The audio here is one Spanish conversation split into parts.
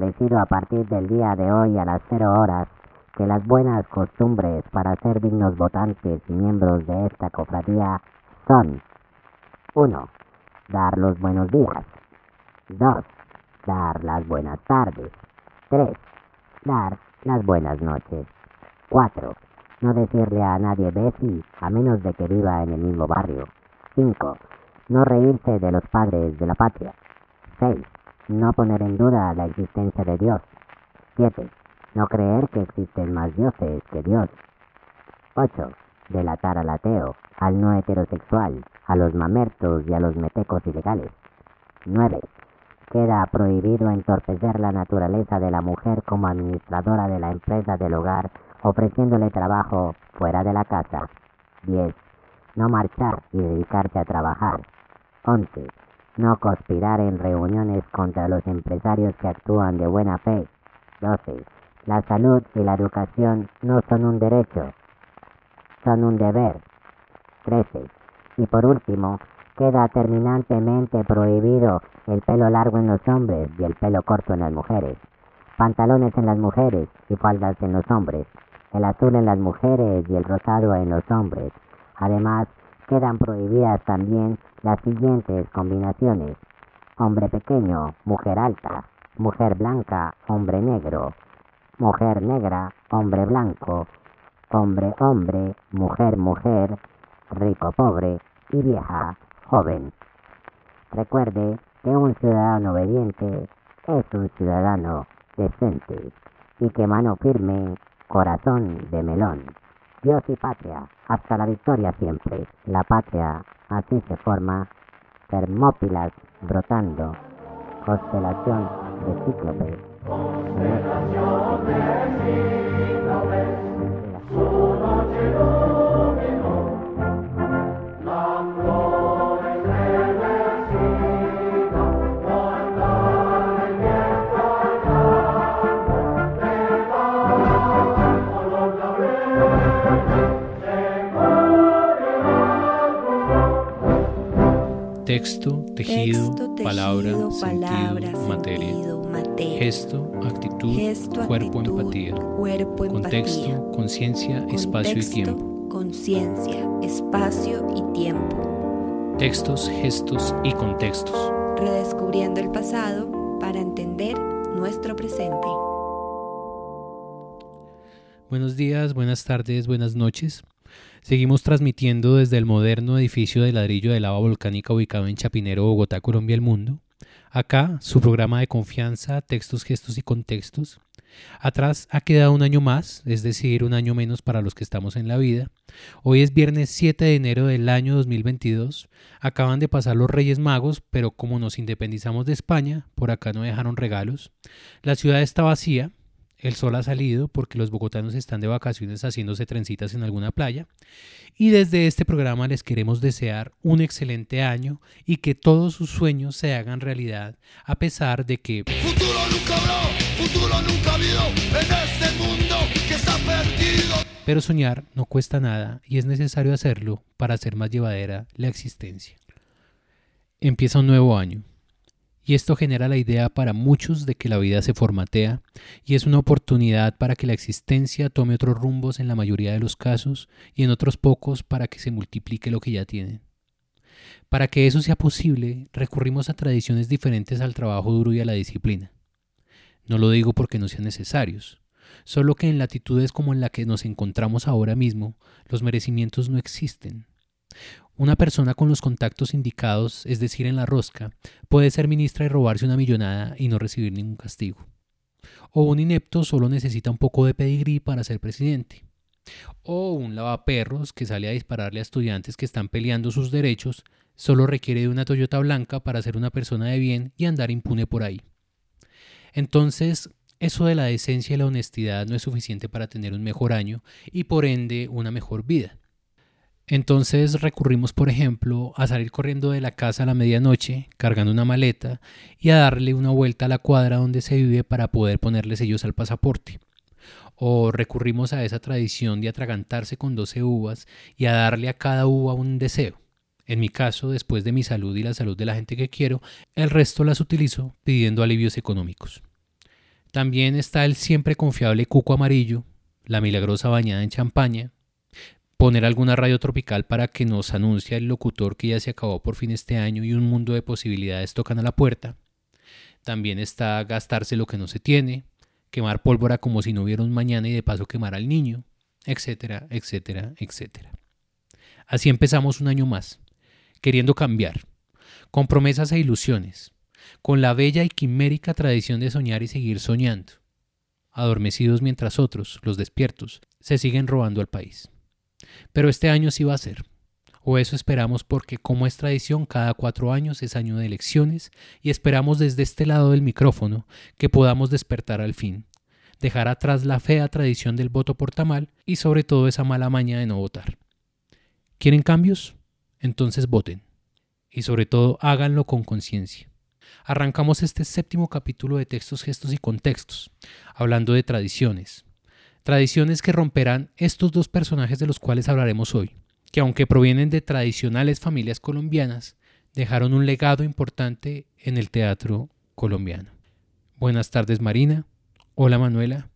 establecido a partir del día de hoy a las cero horas que las buenas costumbres para ser dignos votantes y miembros de esta cofradía son 1. Dar los buenos días. 2. Dar las buenas tardes. 3. Dar las buenas noches. 4. No decirle a nadie Bessie a menos de que viva en el mismo barrio. 5. No reírse de los padres de la patria. 6. No poner en duda la existencia de Dios. 7. No creer que existen más dioses que Dios. 8. Delatar al ateo, al no heterosexual, a los mamertos y a los metecos ilegales. 9. Queda prohibido entorpecer la naturaleza de la mujer como administradora de la empresa del hogar, ofreciéndole trabajo fuera de la casa. 10. No marchar y dedicarse a trabajar. 11. No conspirar en reuniones contra los empresarios que actúan de buena fe. 12. La salud y la educación no son un derecho, son un deber. 13. Y por último, queda terminantemente prohibido el pelo largo en los hombres y el pelo corto en las mujeres, pantalones en las mujeres y faldas en los hombres, el azul en las mujeres y el rosado en los hombres. Además, quedan prohibidas también las siguientes combinaciones. Hombre pequeño, mujer alta, mujer blanca, hombre negro, mujer negra, hombre blanco, hombre hombre, mujer mujer, rico pobre y vieja joven. Recuerde que un ciudadano obediente es un ciudadano decente y que mano firme, corazón de melón. Dios y patria, hasta la victoria siempre. La patria así se forma, termópilas brotando, constelación de cíclope. Constelación de Texto, tejido, palabra, sentido, materia. Gesto, actitud, cuerpo, empatía. Contexto, conciencia, espacio y tiempo. Conciencia, espacio y tiempo. Textos, gestos y contextos. Redescubriendo el pasado para entender nuestro presente. Buenos días, buenas tardes, buenas noches. Seguimos transmitiendo desde el moderno edificio de ladrillo de lava volcánica ubicado en Chapinero, Bogotá, Colombia, el mundo. Acá, su programa de confianza, textos, gestos y contextos. Atrás ha quedado un año más, es decir, un año menos para los que estamos en la vida. Hoy es viernes 7 de enero del año 2022. Acaban de pasar los Reyes Magos, pero como nos independizamos de España, por acá no dejaron regalos. La ciudad está vacía, el sol ha salido porque los bogotanos están de vacaciones haciéndose trencitas en alguna playa. Y desde este programa les queremos desear un excelente año y que todos sus sueños se hagan realidad, a pesar de que... Futuro nunca habrá, futuro nunca habido en este mundo que está perdido. Pero soñar no cuesta nada y es necesario hacerlo para hacer más llevadera la existencia. Empieza un nuevo año y esto genera la idea para muchos de que la vida se formatea y es una oportunidad para que la existencia tome otros rumbos en la mayoría de los casos y en otros pocos para que se multiplique lo que ya tienen. Para que eso sea posible, recurrimos a tradiciones diferentes al trabajo duro y a la disciplina. No lo digo porque no sean necesarios, solo que en latitudes como en la que nos encontramos ahora mismo, los merecimientos no existen. Una persona con los contactos indicados, es decir, en la rosca, puede ser ministra y robarse una millonada y no recibir ningún castigo. O un inepto solo necesita un poco de pedigrí para ser presidente. O un lavaperros que sale a dispararle a estudiantes que están peleando sus derechos solo requiere de una Toyota blanca para ser una persona de bien y andar impune por ahí. Entonces, eso de la decencia y la honestidad no es suficiente para tener un mejor año y por ende una mejor vida. Entonces recurrimos, por ejemplo, a salir corriendo de la casa a la medianoche, cargando una maleta, y a darle una vuelta a la cuadra donde se vive para poder ponerle sellos al pasaporte. O recurrimos a esa tradición de atragantarse con 12 uvas y a darle a cada uva un deseo. En mi caso, después de mi salud y la salud de la gente que quiero, el resto las utilizo pidiendo alivios económicos. También está el siempre confiable cuco amarillo, la milagrosa bañada en champaña, poner alguna radio tropical para que nos anuncie el locutor que ya se acabó por fin este año y un mundo de posibilidades tocan a la puerta. También está gastarse lo que no se tiene, quemar pólvora como si no hubiera un mañana y de paso quemar al niño, etcétera, etcétera, etcétera. Así empezamos un año más, queriendo cambiar, con promesas e ilusiones, con la bella y quimérica tradición de soñar y seguir soñando, adormecidos mientras otros, los despiertos, se siguen robando al país. Pero este año sí va a ser, o eso esperamos porque como es tradición cada cuatro años es año de elecciones y esperamos desde este lado del micrófono que podamos despertar al fin, dejar atrás la fea tradición del voto por tamal y sobre todo esa mala maña de no votar. ¿Quieren cambios? Entonces voten. Y sobre todo háganlo con conciencia. Arrancamos este séptimo capítulo de textos, gestos y contextos, hablando de tradiciones. Tradiciones que romperán estos dos personajes de los cuales hablaremos hoy, que aunque provienen de tradicionales familias colombianas, dejaron un legado importante en el teatro colombiano. Buenas tardes Marina. Hola Manuela.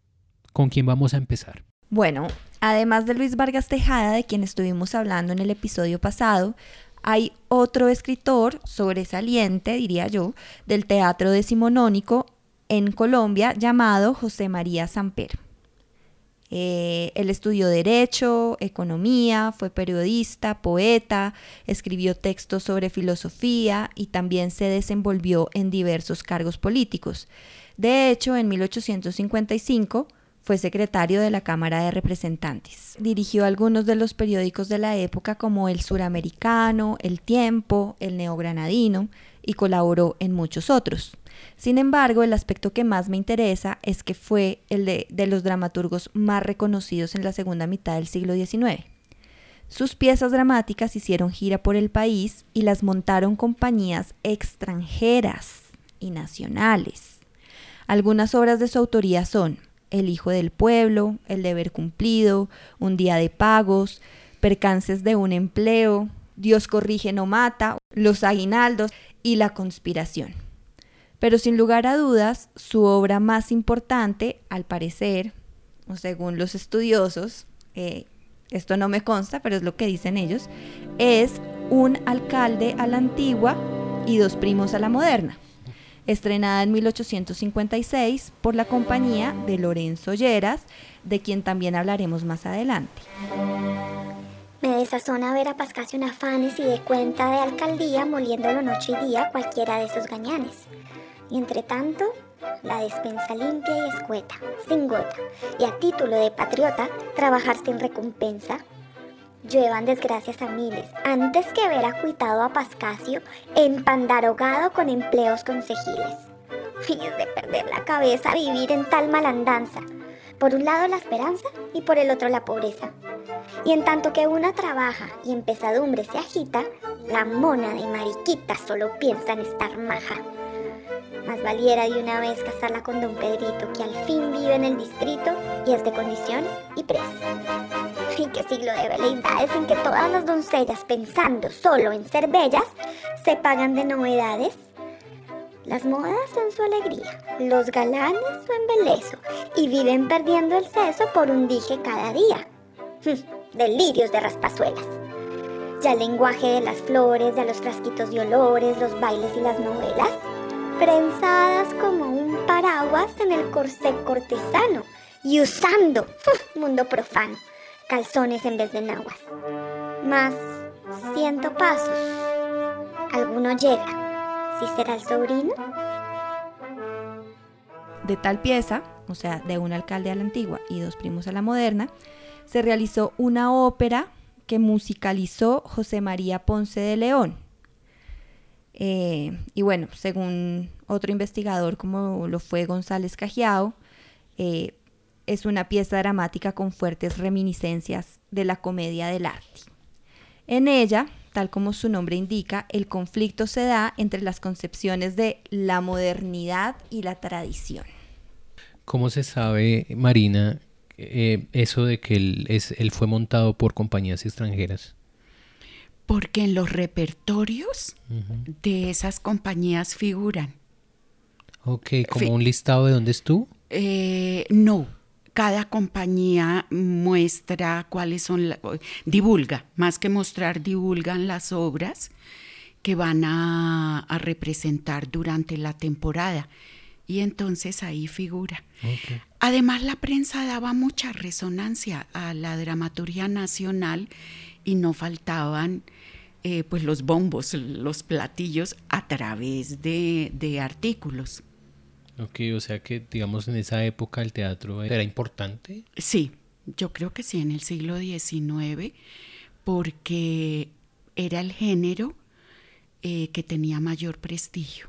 ¿Con quién vamos a empezar? Bueno, además de Luis Vargas Tejada, de quien estuvimos hablando en el episodio pasado, hay otro escritor sobresaliente, diría yo, del teatro decimonónico en Colombia llamado José María Samper. Eh, él estudió Derecho, Economía, fue periodista, poeta, escribió textos sobre filosofía y también se desenvolvió en diversos cargos políticos. De hecho, en 1855 fue secretario de la Cámara de Representantes. Dirigió algunos de los periódicos de la época como El Suramericano, El Tiempo, El Neogranadino y colaboró en muchos otros. Sin embargo, el aspecto que más me interesa es que fue el de, los dramaturgos más reconocidos en la segunda mitad del siglo XIX. Sus piezas dramáticas hicieron gira por el país y las montaron compañías extranjeras y nacionales. Algunas obras de su autoría son el Hijo del Pueblo, El Deber Cumplido, Un Día de Pagos, Percances de un Empleo, Dios corrige no mata, Los Aguinaldos y La Conspiración. Pero sin lugar a dudas, su obra más importante, al parecer, o según los estudiosos, eh, esto no me consta, pero es lo que dicen ellos, es Un alcalde a la antigua y dos primos a la moderna estrenada en 1856 por la compañía de Lorenzo Lleras, de quien también hablaremos más adelante. Me desazona ver a Pascasio en afanes y de cuenta de alcaldía moliéndolo noche y día cualquiera de esos gañanes. Y entre tanto, la despensa limpia y escueta, sin gota, y a título de patriota, trabajar sin recompensa, lluevan desgracias a miles, antes que ver acuitado a Pascasio empandarogado con empleos consejiles. Y es de perder la cabeza vivir en tal malandanza. Por un lado la esperanza y por el otro la pobreza. Y en tanto que una trabaja y en pesadumbre se agita, la mona de mariquita solo piensa en estar maja. Más valiera de una vez casarla con don Pedrito, que al fin vive en el distrito y es de condición y presa. ¿En qué siglo de veleidades en que todas las doncellas, pensando solo en ser bellas, se pagan de novedades? Las modas son su alegría, los galanes su embelezo, y viven perdiendo el seso por un dije cada día. Delirios de raspazuelas. Ya el lenguaje de las flores, ya los frasquitos de olores, los bailes y las novelas, prensadas como un paraguas en el corsé cortesano y usando, mundo profano, calzones en vez de naguas. Más ciento pasos. Alguno llega. ¿Si será el sobrino? De tal pieza, o sea, de un alcalde a la antigua y dos primos a la moderna, se realizó una ópera que musicalizó José María Ponce de León. Eh, y bueno, según otro investigador como lo fue González Cajiao, eh, es una pieza dramática con fuertes reminiscencias de la comedia del arte. En ella, tal como su nombre indica, el conflicto se da entre las concepciones de la modernidad y la tradición. ¿Cómo se sabe, Marina, eh, eso de que él, fue montado por compañías extranjeras? Porque en los repertorios de esas compañías figuran. Ok, como un listado de dónde estuvo. Eh, no, cada compañía muestra cuáles son, la, divulga, más que mostrar, divulgan las obras que van a, a representar durante la temporada. Y entonces ahí figura. Ok. Además, la prensa daba mucha resonancia a la dramaturgia nacional y no faltaban eh, pues los bombos, los platillos a través de, de artículos. Ok, o sea que, digamos, en esa época el teatro era importante. Sí, yo creo que sí, en el siglo XIX, porque era el género eh, que tenía mayor prestigio,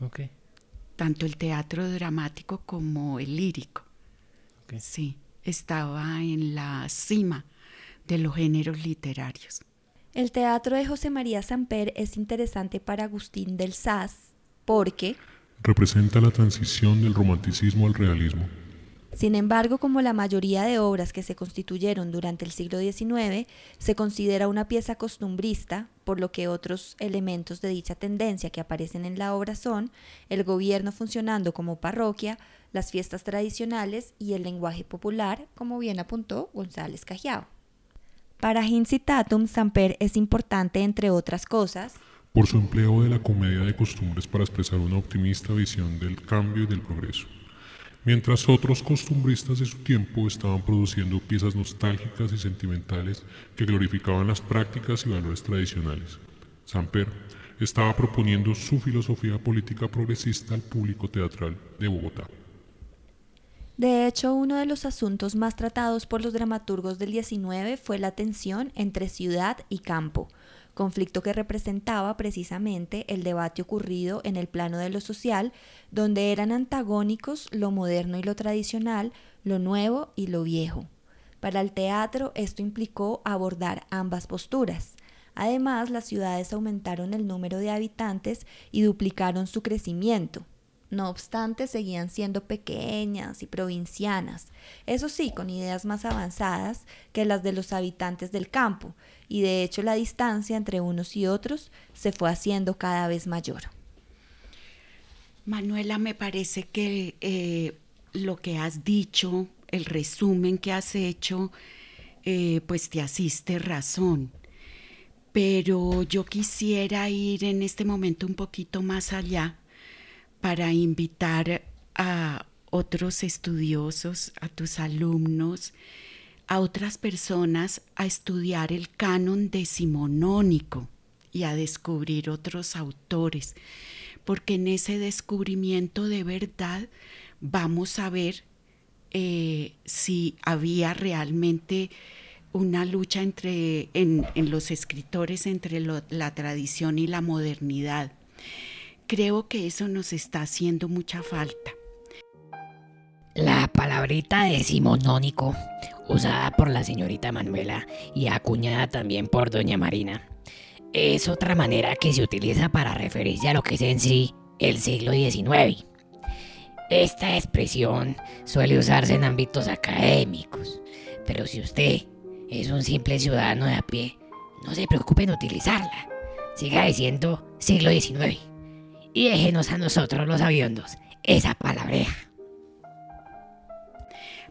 Ok. tanto el teatro dramático como el lírico. Ok. Sí, estaba en la cima de los géneros literarios. El teatro de José María Samper es interesante para Agustín del Saz porque, Representa la transición del romanticismo al realismo. sin embargo, como la mayoría de obras que se constituyeron durante el siglo XIX, se considera una pieza costumbrista, por lo que otros elementos de dicha tendencia que aparecen en la obra son el gobierno funcionando como parroquia, las fiestas tradicionales y el lenguaje popular, como bien apuntó González Cajiao. Para Hincitatum, Samper es importante, entre otras cosas, por su empleo de la comedia de costumbres para expresar una optimista visión del cambio y del progreso, mientras otros costumbristas de su tiempo estaban produciendo piezas nostálgicas y sentimentales que glorificaban las prácticas y valores tradicionales. Samper estaba proponiendo su filosofía política progresista al público teatral de Bogotá. De hecho, uno de los asuntos más tratados por los dramaturgos del 19 fue la tensión entre ciudad y campo, conflicto que representaba precisamente el debate ocurrido en el plano de lo social, donde eran antagónicos lo moderno y lo tradicional, lo nuevo y lo viejo. Para el teatro esto implicó abordar ambas posturas. Además, las ciudades aumentaron el número de habitantes y duplicaron su crecimiento. No obstante, seguían siendo pequeñas y provincianas, eso sí, con ideas más avanzadas que las de los habitantes del campo, y de hecho la distancia entre unos y otros se fue haciendo cada vez mayor. Manuela, me parece que eh, lo que has dicho, el resumen que has hecho, eh, pues te asiste razón. Pero yo quisiera ir en este momento un poquito más allá para invitar a otros estudiosos, a tus alumnos, a otras personas a estudiar el canon decimonónico y a descubrir otros autores, porque en ese descubrimiento de verdad vamos a ver eh, si había realmente una lucha entre, en, los escritores entre la tradición y la modernidad. Creo que eso nos está haciendo mucha falta. La palabrita decimonónico, usada por la señorita Manuela y acuñada también por doña Marina, es otra manera que se utiliza para referirse a lo que es en sí el siglo XIX. Esta expresión suele usarse en ámbitos académicos, pero si usted es un simple ciudadano de a pie, no se preocupe en utilizarla. Siga diciendo siglo XIX y déjenos a nosotros los aviondos esa palabreja.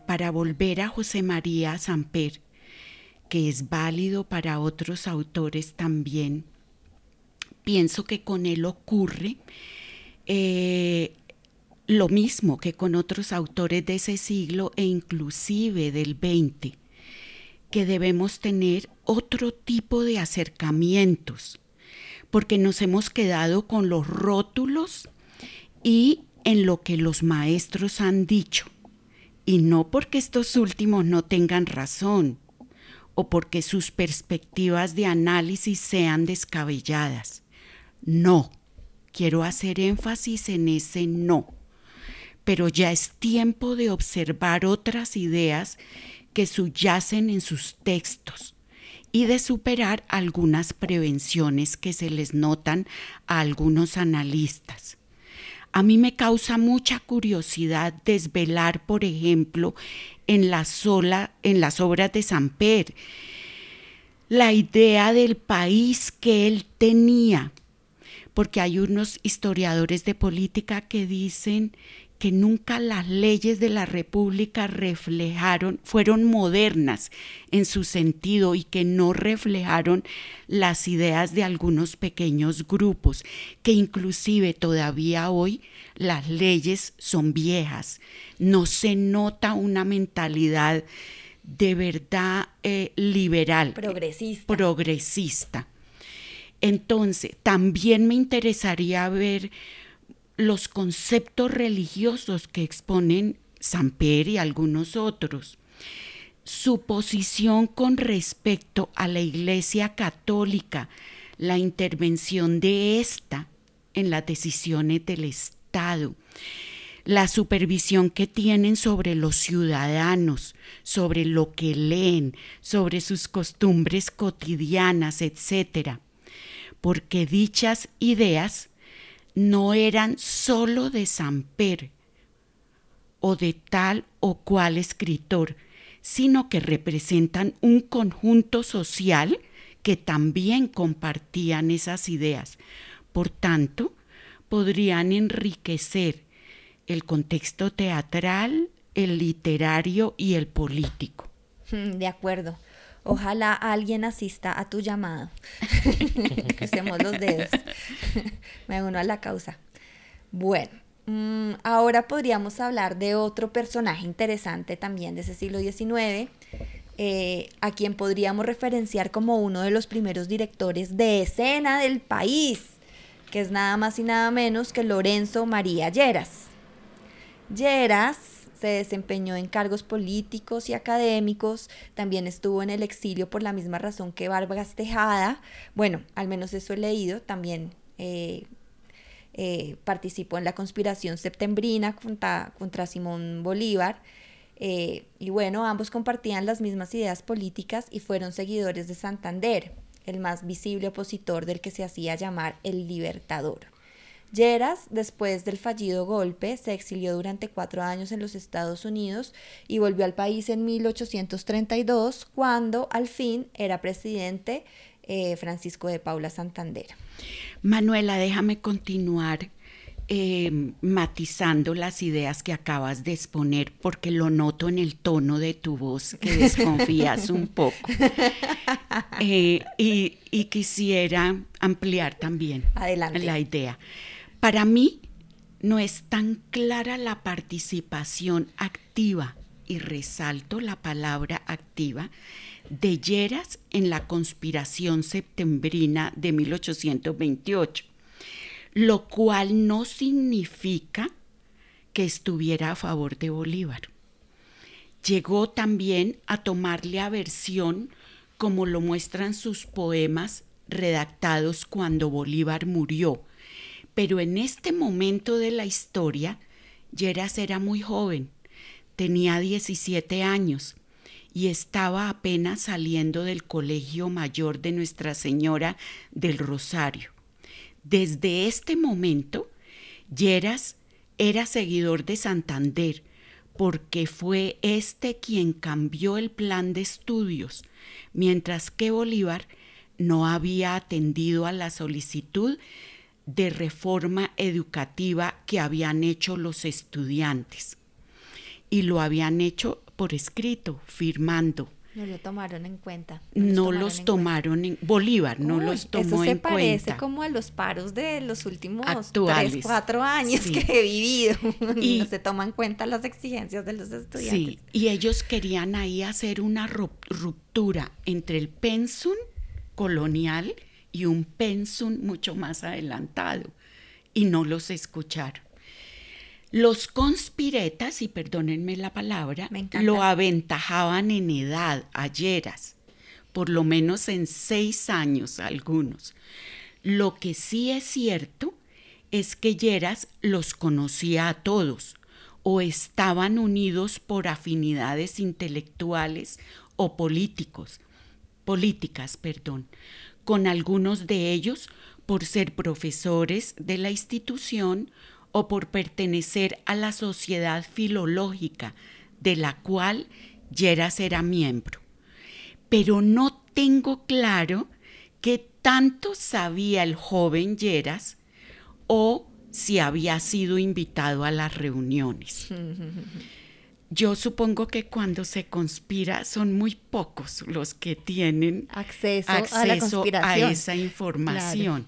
Para volver a José María Samper, que es válido para otros autores también, pienso que con él ocurre eh, lo mismo que con otros autores de ese siglo e inclusive del XX, que debemos tener otro tipo de acercamientos, porque nos hemos quedado con los rótulos y en lo que los maestros han dicho, y no porque estos últimos no tengan razón o porque sus perspectivas de análisis sean descabelladas. No, quiero hacer énfasis en ese no, pero ya es tiempo de observar otras ideas que subyacen en sus textos y de superar algunas prevenciones que se les notan a algunos analistas. A mí me causa mucha curiosidad desvelar, por ejemplo, en, la sola, en las obras de Samper, la idea del país que él tenía, porque hay unos historiadores de política que dicen que nunca las leyes de la República reflejaron, fueron modernas en su sentido y que no reflejaron las ideas de algunos pequeños grupos, que inclusive todavía hoy las leyes son viejas, no se nota una mentalidad de verdad eh, liberal, progresista. progresista. Entonces, también me interesaría ver los conceptos religiosos que exponen Samper y algunos otros, su posición con respecto a la Iglesia Católica, la intervención de ésta en las decisiones del Estado, la supervisión que tienen sobre los ciudadanos, sobre lo que leen, sobre sus costumbres cotidianas, etc. Porque dichas ideas no eran sólo de Samper o de tal o cual escritor, sino que representan un conjunto social que también compartían esas ideas. Por tanto, podrían enriquecer el contexto teatral, el literario y el político. De acuerdo. Ojalá alguien asista a tu llamado. Crucemos los dedos. Me uno a la causa. Bueno, mm, ahora podríamos hablar de otro personaje interesante también de ese siglo XIX, eh, a quien podríamos referenciar como uno de los primeros directores de escena del país, que es nada más y nada menos que Lorenzo María Lleras. Lleras se desempeñó en cargos políticos y académicos, también estuvo en el exilio por la misma razón que Vargas Tejada, bueno, al menos eso he leído, también eh, eh, participó en la conspiración septembrina contra, contra Simón Bolívar, eh, y bueno, ambos compartían las mismas ideas políticas y fueron seguidores de Santander, el más visible opositor del que se hacía llamar el Libertador. Lleras, después del fallido golpe, se exilió durante cuatro años en los Estados Unidos y volvió al país en 1832, cuando al fin era presidente eh, Francisco de Paula Santander. Manuela, déjame continuar em, matizando las ideas que acabas de exponer, porque lo noto en el tono de tu voz que desconfías un poco. Eh, y, y, quisiera ampliar también Adelante. la idea. Para mí no es tan clara la participación activa, y resalto la palabra activa, de Lleras en la conspiración septembrina de 1828, lo cual no significa que estuviera a favor de Bolívar. Llegó también a tomarle aversión como lo muestran sus poemas redactados cuando Bolívar murió, pero en este momento de la historia, Lleras era muy joven, tenía 17 años y estaba apenas saliendo del colegio mayor de Nuestra Señora del Rosario. Desde este momento, Lleras era seguidor de Santander, porque fue este quien cambió el plan de estudios, mientras que Bolívar no había atendido a la solicitud de reforma educativa que habían hecho los estudiantes. Y lo habían hecho por escrito, firmando. No lo tomaron en cuenta. No, los tomaron en, Bolívar, no los tomó en cuenta. Eso se parece como a los paros de los últimos Actuales. tres, cuatro años que he vivido. Y no se toman en cuenta las exigencias de los estudiantes. Sí, y ellos querían ahí hacer una ruptura entre el pensum colonial y un pensum mucho más adelantado, y no los escucharon. Los conspiretas, y perdónenme la palabra, lo aventajaban en edad, ayeras, por lo menos en seis años algunos. Lo que sí es cierto es que Lleras los conocía a todos, o estaban unidos por afinidades intelectuales o políticos, políticas, perdón, con algunos de ellos por ser profesores de la institución o por pertenecer a la sociedad filológica de la cual Lleras era miembro. Pero no tengo claro qué tanto sabía el joven Lleras o si había sido invitado a las reuniones. Yo supongo que cuando se conspira son muy pocos los que tienen acceso, acceso a, a, esa información.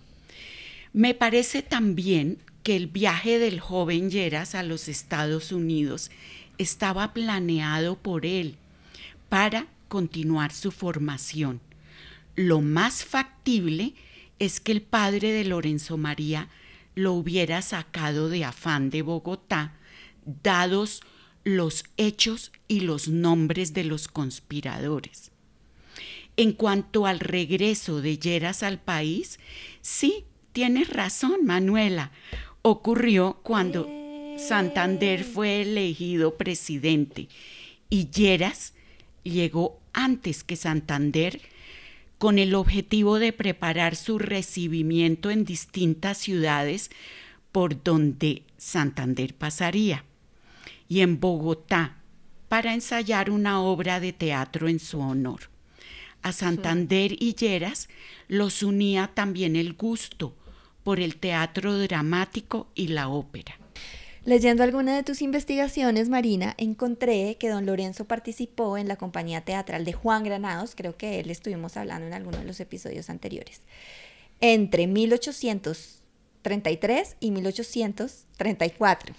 Me parece también que el viaje del joven Lleras a los Estados Unidos estaba planeado por él para continuar su formación. Lo más factible es que el padre de Lorenzo María lo hubiera sacado de afán de Bogotá, dados los hechos y los nombres de los conspiradores. En cuanto al regreso de Lleras al país, sí, tienes razón, Manuela. Ocurrió cuando Santander fue elegido presidente y Lleras llegó antes que Santander con el objetivo de preparar su recibimiento en distintas ciudades por donde Santander pasaría y en Bogotá para ensayar una obra de teatro en su honor. A Santander y Lleras los unía también el gusto por el teatro dramático y la ópera. Leyendo alguna de tus investigaciones, Marina, encontré que don Lorenzo participó en la compañía teatral de Juan Granados, creo que él estuvimos hablando en alguno de los episodios anteriores, entre 1833 y 1834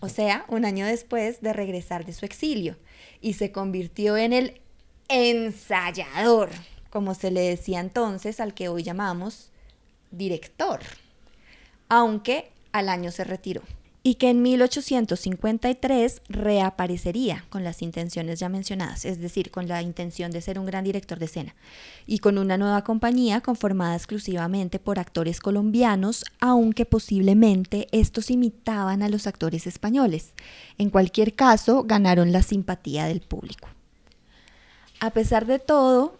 o sea, un año después de regresar de su exilio, y se convirtió en el ensayador, como se le decía entonces al que hoy llamamos director, aunque al año se retiró y que en 1853 reaparecería con las intenciones ya mencionadas, es decir, con la intención de ser un gran director de escena, y con una nueva compañía conformada exclusivamente por actores colombianos, aunque posiblemente estos imitaban a los actores españoles. En cualquier caso, ganaron la simpatía del público. A pesar de todo,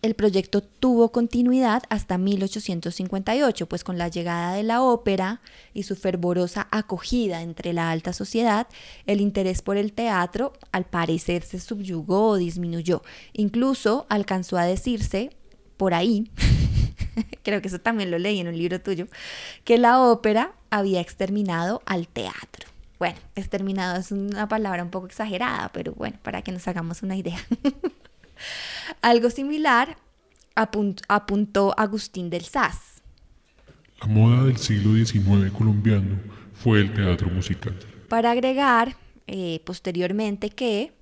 el proyecto tuvo continuidad hasta 1858, pues con la llegada de la ópera y su fervorosa acogida entre la alta sociedad, el interés por el teatro al parecer se subyugó o disminuyó. Incluso alcanzó a decirse por ahí, creo que eso también lo leí en un libro tuyo, que la ópera había exterminado al teatro. Bueno, exterminado es una palabra un poco exagerada, pero bueno, para que nos hagamos una idea. Algo similar apuntó Agustín del Saz. La moda del siglo XIX colombiano fue el teatro musical. Para agregar eh, posteriormente que...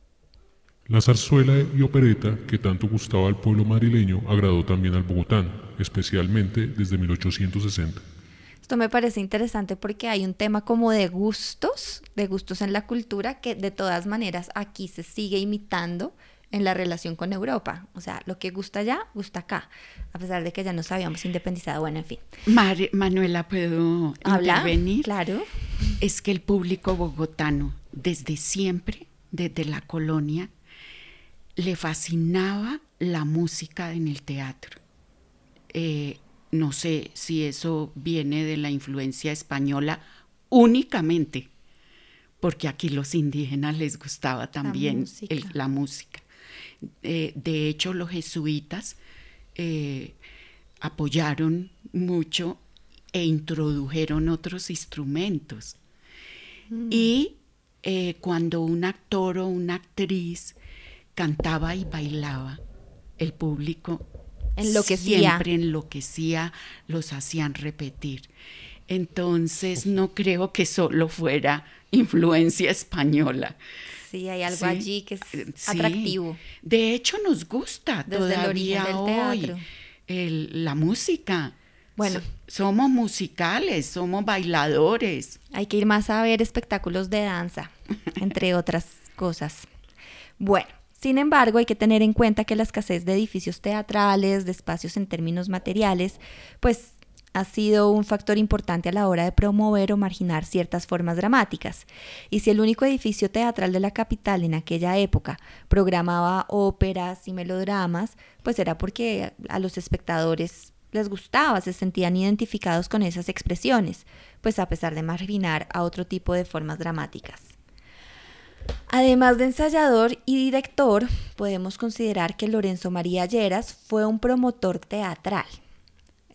La zarzuela y opereta que tanto gustaba al pueblo madrileño agradó también al bogotano, especialmente desde 1860. Esto me parece interesante porque hay un tema como de gustos, de gustos en la cultura, que de todas maneras aquí se sigue imitando en la relación con Europa. O sea, lo que gusta allá, gusta acá, a pesar de que ya nos habíamos independizado. Bueno, en fin. Manuela, ¿puedo intervenir? Claro. Es que el público bogotano, desde siempre, desde la colonia, le fascinaba la música en el teatro. Eh, no sé si eso viene de la influencia española únicamente, porque aquí los indígenas les gustaba también la música. Eh, de hecho, los jesuitas eh, apoyaron mucho e introdujeron otros instrumentos. Mm. Y eh, cuando un actor o una actriz cantaba y bailaba, el público enloquecía. siempre enloquecía, los hacían repetir. Entonces no creo que solo fuera influencia española. Sí, hay algo allí que es eh, atractivo. De hecho, nos gusta todavía hoy la música. Bueno, somos musicales, somos bailadores. Hay que ir más a ver espectáculos de danza, entre otras cosas. Bueno, sin embargo, hay que tener en cuenta que la escasez de edificios teatrales, de espacios en términos materiales, pues ha sido un factor importante a la hora de promover o marginar ciertas formas dramáticas. Y si el único edificio teatral de la capital en aquella época programaba óperas y melodramas, pues era porque a los espectadores les gustaba, se sentían identificados con esas expresiones, pues a pesar de marginar a otro tipo de formas dramáticas. Además de ensayador y director, podemos considerar que Lorenzo María Lleras fue un promotor teatral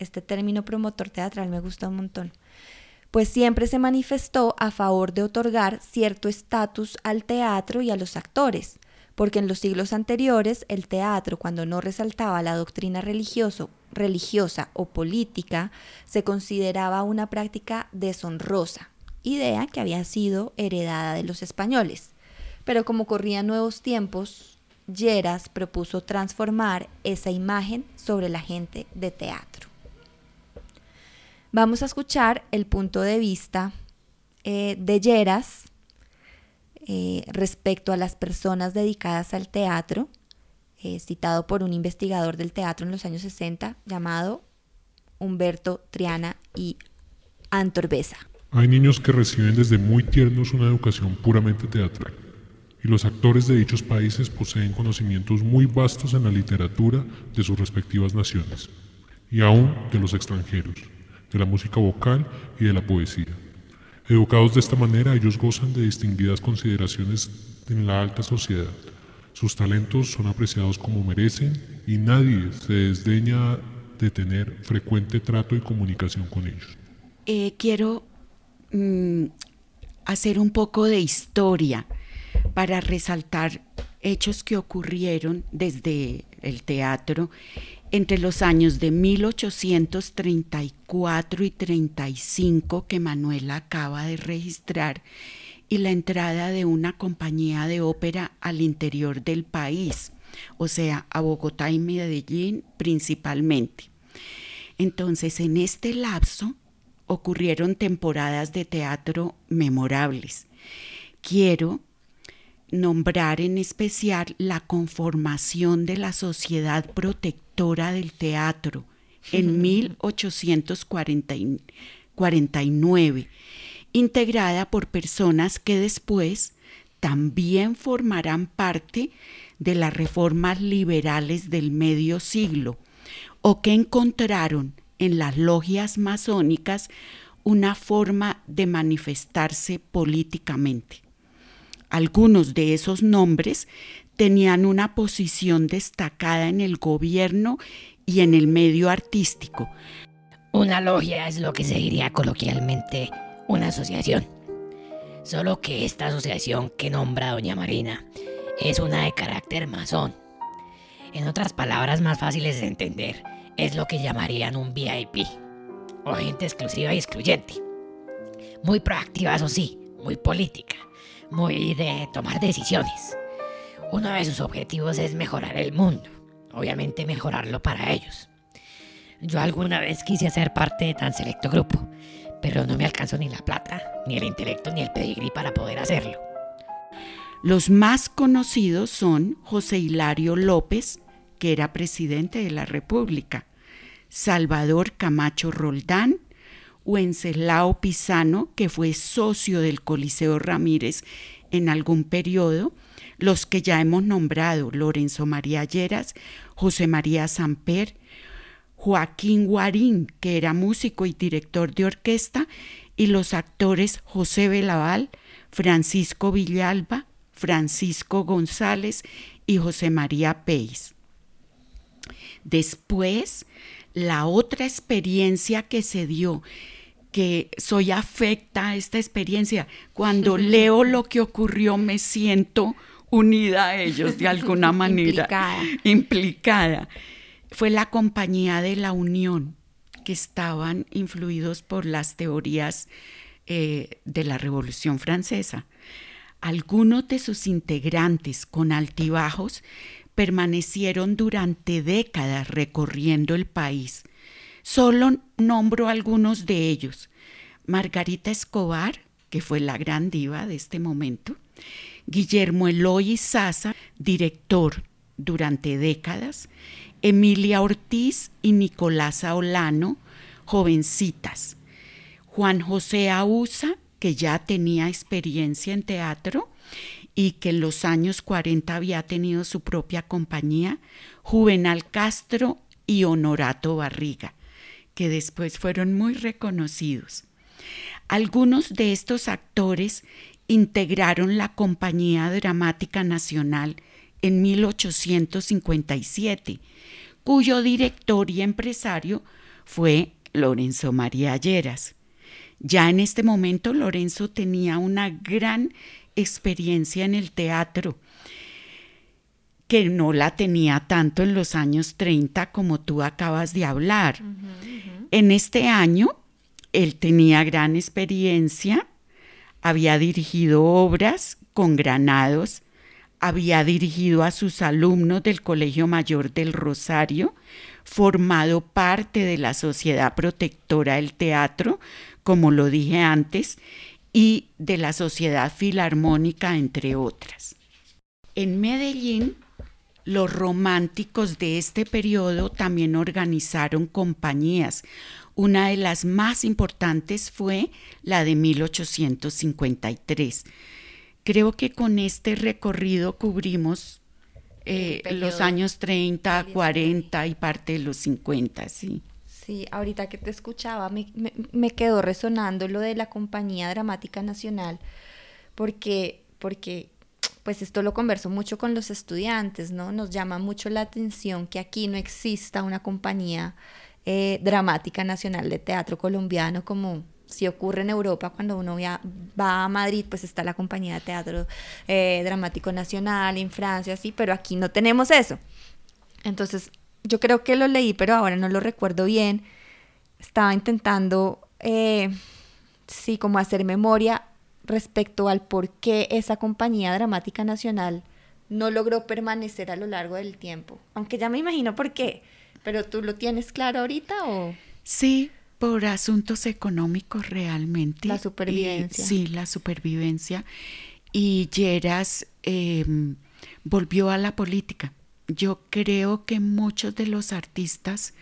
este término promotor teatral me gusta un montón. pues siempre se manifestó a favor de otorgar cierto estatus al teatro y a los actores, porque en los siglos anteriores el teatro, cuando no resaltaba la doctrina religioso, religiosa o política, se consideraba una práctica deshonrosa, idea que había sido heredada de los españoles. Pero como corrían nuevos tiempos, Lleras propuso transformar esa imagen sobre la gente de teatro. Vamos a escuchar el punto de vista eh, de Lleras eh, respecto a las personas dedicadas al teatro, eh, citado por un investigador del teatro en los años 60 llamado Humberto Triana y Antorbesa. Hay niños que reciben desde muy tiernos una educación puramente teatral, y los actores de dichos países poseen conocimientos muy vastos en la literatura de sus respectivas naciones, y aún de los extranjeros, de la música vocal y de la poesía. Educados de esta manera, ellos gozan de distinguidas consideraciones en la alta sociedad. Sus talentos son apreciados como merecen y nadie se desdeña de tener frecuente trato y comunicación con ellos. Eh, quiero mm, hacer un poco de historia para resaltar hechos que ocurrieron desde el teatro entre los años de 1834 y 35 que Manuela acaba de registrar y la entrada de una compañía de ópera al interior del país, o sea, a Bogotá y Medellín principalmente. Entonces, en este lapso ocurrieron temporadas de teatro memorables. Quiero nombrar en especial la conformación de la Sociedad Protectora del Teatro en 1849, integrada por personas que después también formarán parte de las reformas liberales del medio siglo o que encontraron en las logias masónicas una forma de manifestarse políticamente. Algunos de esos nombres tenían una posición destacada en el gobierno y en el medio artístico. Una logia es lo que se diría coloquialmente una asociación. Solo que esta asociación que nombra Doña Marina es una de carácter masón. En otras palabras más fáciles de entender, es lo que llamarían un VIP, o gente exclusiva y excluyente. Muy proactiva, eso sí, muy política muy de tomar decisiones. Uno de sus objetivos es mejorar el mundo, obviamente mejorarlo para ellos. Yo alguna vez quise ser parte de tan selecto grupo, pero no me alcanzó ni la plata, ni el intelecto, ni el pedigrí para poder hacerlo. Los más conocidos son José Hilario López, que era presidente de la República, Salvador Camacho Roldán, Wenceslao Pisano, que fue socio del Coliseo Ramírez en algún periodo, los que ya hemos nombrado, Lorenzo María Lleras, José María Samper, Joaquín Guarín, que era músico y director de orquesta, y los actores José Belaval, Francisco Villalba, Francisco González y José María Peis. Después, la otra experiencia que se dio, que soy afecta a esta experiencia, cuando leo lo que ocurrió me siento unida a ellos de alguna manera, implicada. Fue la compañía de la Unión, que estaban influidos por las teorías eh, de la Revolución Francesa. Algunos de sus integrantes con altibajos permanecieron durante décadas recorriendo el país. Solo nombro algunos de ellos. Margarita Escobar, que fue la gran diva de este momento, Guillermo Eloy Sasa, director durante décadas, Emilia Ortiz y Nicolás Olano, jovencitas, Juan José Ausa, que ya tenía experiencia en teatro, y que en los años 40 había tenido su propia compañía, Juvenal Castro y Honorato Barriga, que después fueron muy reconocidos. Algunos de estos actores integraron la Compañía Dramática Nacional en 1857, cuyo director y empresario fue Lorenzo María Lleras. Ya en este momento Lorenzo tenía una gran experiencia en el teatro, que no la tenía tanto en los años 30 como tú acabas de hablar. En este año, él tenía gran experiencia, había dirigido obras con granados, había dirigido a sus alumnos del Colegio Mayor del Rosario, formado parte de la Sociedad Protectora del Teatro, como lo dije antes, y de la Sociedad Filarmónica, entre otras. En Medellín, los románticos de este periodo también organizaron compañías. Una de las más importantes fue la de 1853. Creo que con este recorrido cubrimos eh, los años 30, 40 y parte de los 50, sí. Sí, ahorita que te escuchaba me, me, quedó resonando lo de la Compañía Dramática Nacional, porque, porque pues esto lo converso mucho con los estudiantes, ¿no? Nos llama mucho la atención que aquí no exista una compañía eh, dramática nacional de teatro colombiano como si ocurre en Europa cuando uno va a Madrid, pues está la compañía de teatro eh, dramático nacional, en Francia, sí, pero aquí no tenemos eso. Entonces, yo creo que lo leí, pero ahora no lo recuerdo bien. Estaba intentando, eh, sí, como hacer memoria respecto al por qué esa compañía dramática nacional no logró permanecer a lo largo del tiempo. Aunque ya me imagino por qué, pero tú lo tienes claro ahorita o... Sí, por asuntos económicos realmente. La supervivencia. sí, la supervivencia. Y Lleras em, volvió a la política. Yo creo que muchos de los artistas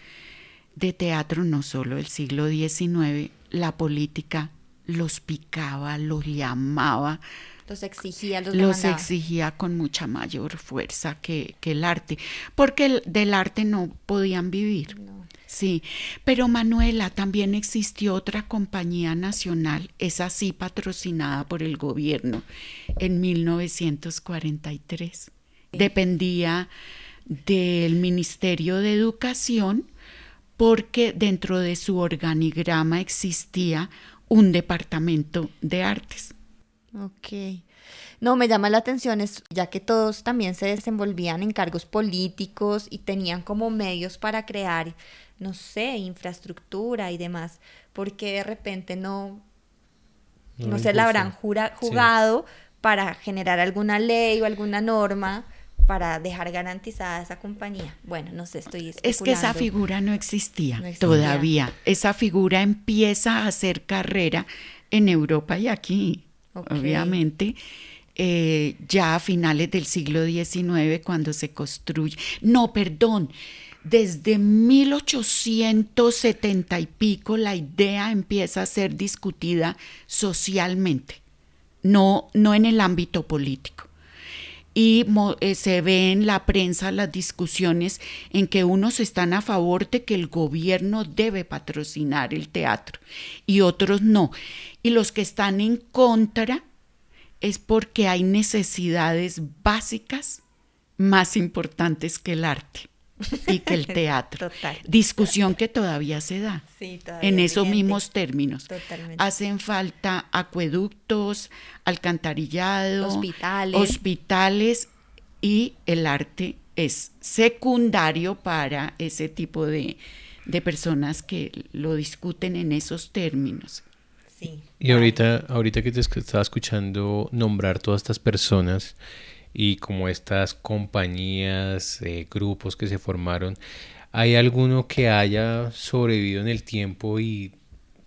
de teatro, no solo del siglo XIX, la política los picaba, los llamaba. Los exigía, los, los exigía con mucha mayor fuerza que, el arte, porque del arte no podían vivir. Sí, pero Manuela, también existió otra compañía nacional, es así patrocinada por el gobierno, en 1943. Dependía del Ministerio de Educación porque dentro de su organigrama existía un departamento de artes. Ok. No, me llama la atención, es, ya que todos también se desenvolvían en cargos políticos y tenían como medios para crear, no sé, infraestructura y demás, porque de repente no, no, se la habrán jugado para generar alguna ley o alguna norma para dejar garantizada esa compañía. Bueno, no sé, estoy Es que esa figura no existía, todavía. Esa figura empieza a hacer carrera en Europa y aquí, obviamente. Eh, ya a finales del siglo XIX, cuando se construye. No, perdón, desde 1870 y pico la idea empieza a ser discutida socialmente, no, no en el ámbito político y eh, se ve en la prensa las discusiones en que unos están a favor de que el gobierno debe patrocinar el teatro y otros no. Y los que están en contra es porque hay necesidades básicas más importantes que el arte y que el teatro. Discusión que todavía se da en esos mismos términos. Hacen falta acueductos, alcantarillado, hospitales. hospitales y el arte es secundario para ese tipo de, de personas que lo discuten en esos términos. Y ahorita, ahorita que te estaba escuchando nombrar todas estas personas, y como estas compañías, eh, grupos que se formaron, ¿hay alguno que haya sobrevivido en el tiempo y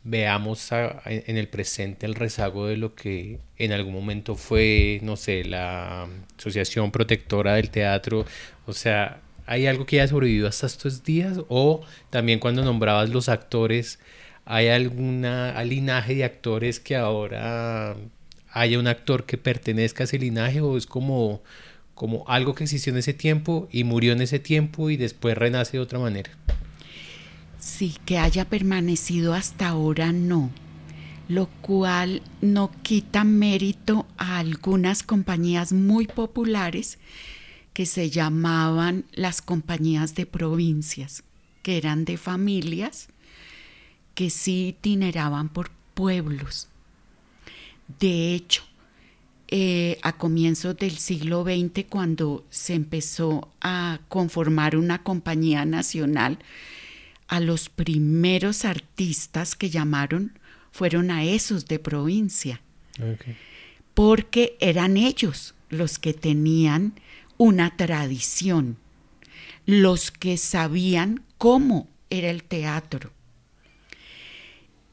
veamos en el presente el rezago de lo que en algún momento fue, no sé, la Asociación Protectora del Teatro? O sea, ¿hay algo que haya sobrevivido hasta estos días? O también cuando nombrabas los actores, ¿hay alguna linaje de actores que ahora haya un actor que pertenezca a ese linaje o es como, como algo que existió en ese tiempo y murió en ese tiempo y después renace de otra manera. Sí, que haya permanecido hasta ahora no, lo cual no quita mérito a algunas compañías muy populares que se llamaban las compañías de provincias, que eran de familias que sí itineraban por pueblos. De hecho, eh, a comienzos del siglo XX, cuando se empezó a conformar una compañía nacional, a los primeros artistas que llamaron fueron a esos de provincia, porque eran ellos los que tenían una tradición, los que sabían cómo era el teatro.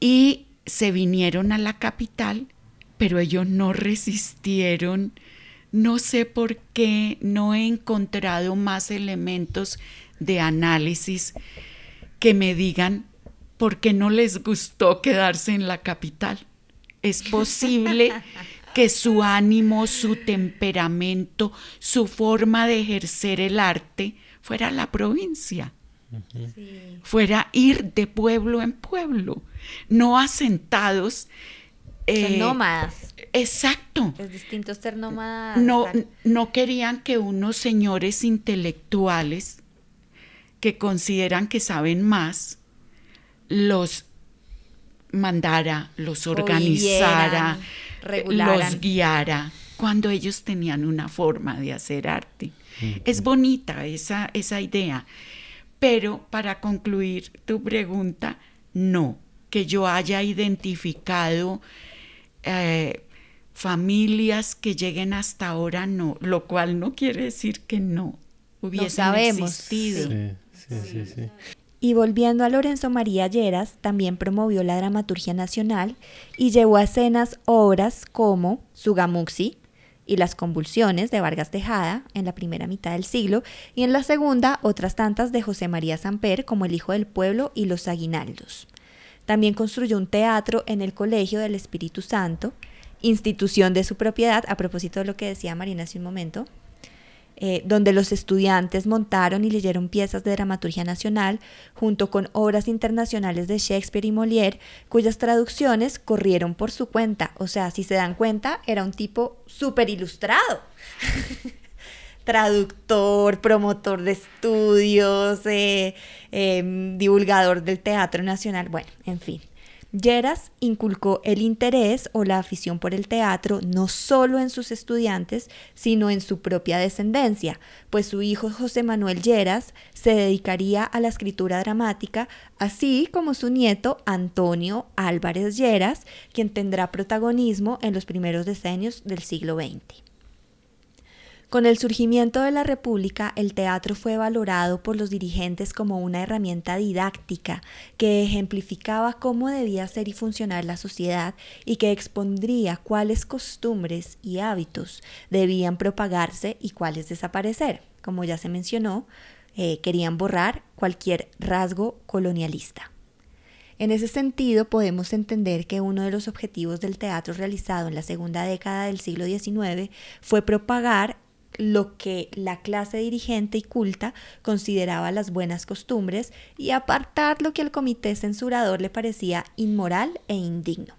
Y se vinieron a la capital, pero ellos no resistieron. No sé por qué no he encontrado más elementos de análisis que me digan por qué no les gustó quedarse en la capital. Es posible que su ánimo, su temperamento, su forma de ejercer el arte fuera la provincia. Fuera ir de pueblo en pueblo, no asentados. Eh, nómadas. Exacto. Es distinto ser nómadas. No, no querían que unos señores intelectuales que consideran que saben más los mandara, los organizara, los guiara, cuando ellos tenían una forma de hacer arte. Es bonita esa, esa idea, pero para concluir tu pregunta, no, que yo haya identificado eh, familias que lleguen hasta ahora, no, lo cual no quiere decir que no hubiesen existido. Sí, sí, y volviendo a Lorenzo María Lleras, también promovió la dramaturgia nacional y llevó a escenas obras como Sugamuxi y Las convulsiones de Vargas Tejada en la primera mitad del siglo y en la segunda otras tantas de José María Samper como El Hijo del Pueblo y Los Aguinaldos. También construyó un teatro en el Colegio del Espíritu Santo, institución de su propiedad, a propósito de lo que decía Marina hace un momento, eh, donde los estudiantes montaron y leyeron piezas de dramaturgia nacional junto con obras internacionales de Shakespeare y Molière, cuyas traducciones corrieron por su cuenta. O sea, si se dan cuenta, era un tipo súper ilustrado. Traductor, promotor de estudios, eh, em, divulgador del Teatro Nacional, bueno, en fin. Lleras inculcó el interés o la afición por el teatro no solo en sus estudiantes, sino en su propia descendencia, pues su hijo José Manuel Lleras se dedicaría a la escritura dramática, así como su nieto Antonio Álvarez Lleras, quien tendrá protagonismo en los primeros decenios del siglo XX. Con el surgimiento de la República, el teatro fue valorado por los dirigentes como una herramienta didáctica que ejemplificaba cómo debía ser y funcionar la sociedad y que expondría cuáles costumbres y hábitos debían propagarse y cuáles desaparecer. Como ya se mencionó, eh, querían borrar cualquier rasgo colonialista. En ese sentido, podemos entender que uno de los objetivos del teatro realizado en la segunda década del siglo XIX fue propagar lo que la clase dirigente y culta consideraba las buenas costumbres y apartar lo que al comité censurador le parecía inmoral e indigno.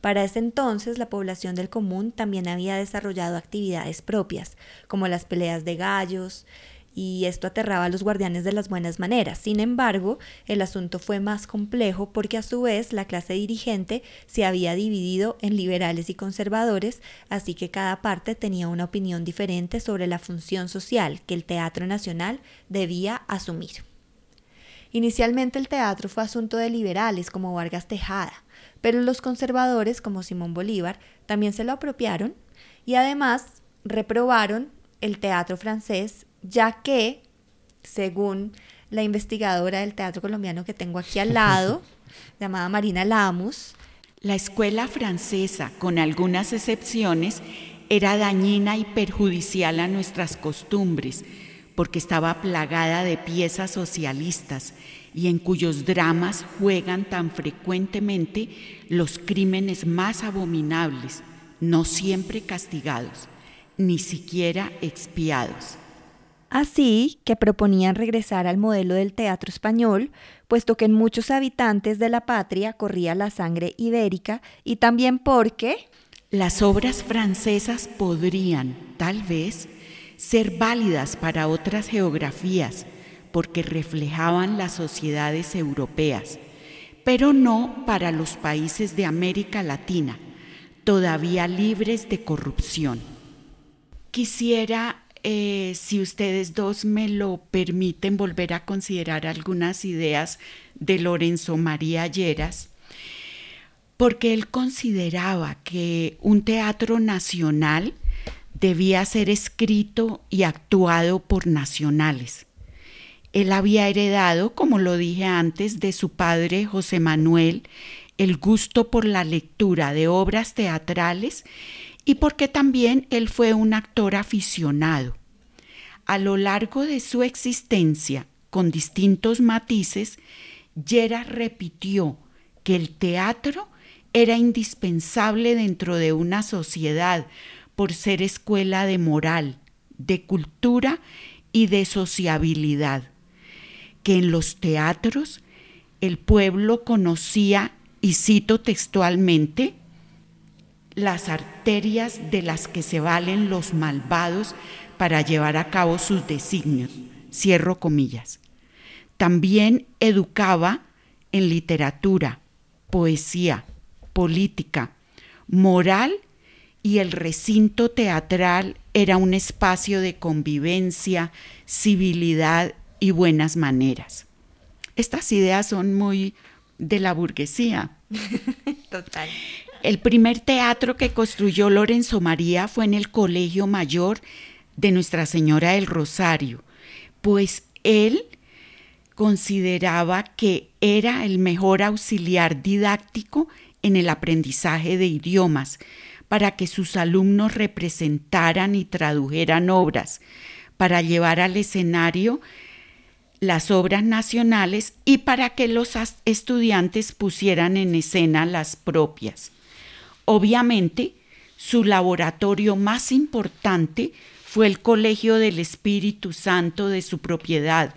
Para ese entonces la población del común también había desarrollado actividades propias, como las peleas de gallos, y esto aterraba a los guardianes de las buenas maneras. Sin embargo, el asunto fue más complejo porque a su vez la clase dirigente se había dividido en liberales y conservadores, así que cada parte tenía una opinión diferente sobre la función social que el Teatro Nacional debía asumir. Inicialmente el teatro fue asunto de liberales como Vargas Tejada, pero los conservadores como Simón Bolívar también se lo apropiaron y además reprobaron el teatro francés ya que, según la investigadora del teatro colombiano que tengo aquí al lado, llamada Marina Lamus, la escuela francesa, con algunas excepciones, era dañina y perjudicial a nuestras costumbres, porque estaba plagada de piezas socialistas y en cuyos dramas juegan tan frecuentemente los crímenes más abominables, no siempre castigados, ni siquiera expiados. Así que proponían regresar al modelo del teatro español, puesto que en muchos habitantes de la patria corría la sangre ibérica y también porque las obras francesas podrían, tal vez, ser válidas para otras geografías, porque reflejaban las sociedades europeas, pero no para los países de América Latina, todavía libres de corrupción. Quisiera, eh, si ustedes dos me lo permiten, volver a considerar algunas ideas de Lorenzo María Lleras, porque él consideraba que un teatro nacional debía ser escrito y actuado por nacionales. Él había heredado, como lo dije antes, de su padre José Manuel, el gusto por la lectura de obras teatrales y porque también él fue un actor aficionado. A lo largo de su existencia, con distintos matices, Yera repitió que el teatro era indispensable dentro de una sociedad por ser escuela de moral, de cultura y de sociabilidad, que en los teatros el pueblo conocía, y cito textualmente, las arterias de las que se valen los malvados para llevar a cabo sus designios. Cierro comillas. También educaba en literatura, poesía, política, moral y el recinto teatral era un espacio de convivencia, civilidad y buenas maneras. Estas ideas son muy de la burguesía. Total. El primer teatro que construyó Lorenzo María fue en el Colegio Mayor de Nuestra Señora del Rosario, pues él consideraba que era el mejor auxiliar didáctico en el aprendizaje de idiomas para que sus alumnos representaran y tradujeran obras, para llevar al escenario las obras nacionales y para que los estudiantes pusieran en escena las propias. Obviamente, su laboratorio más importante fue el Colegio del Espíritu Santo de su propiedad,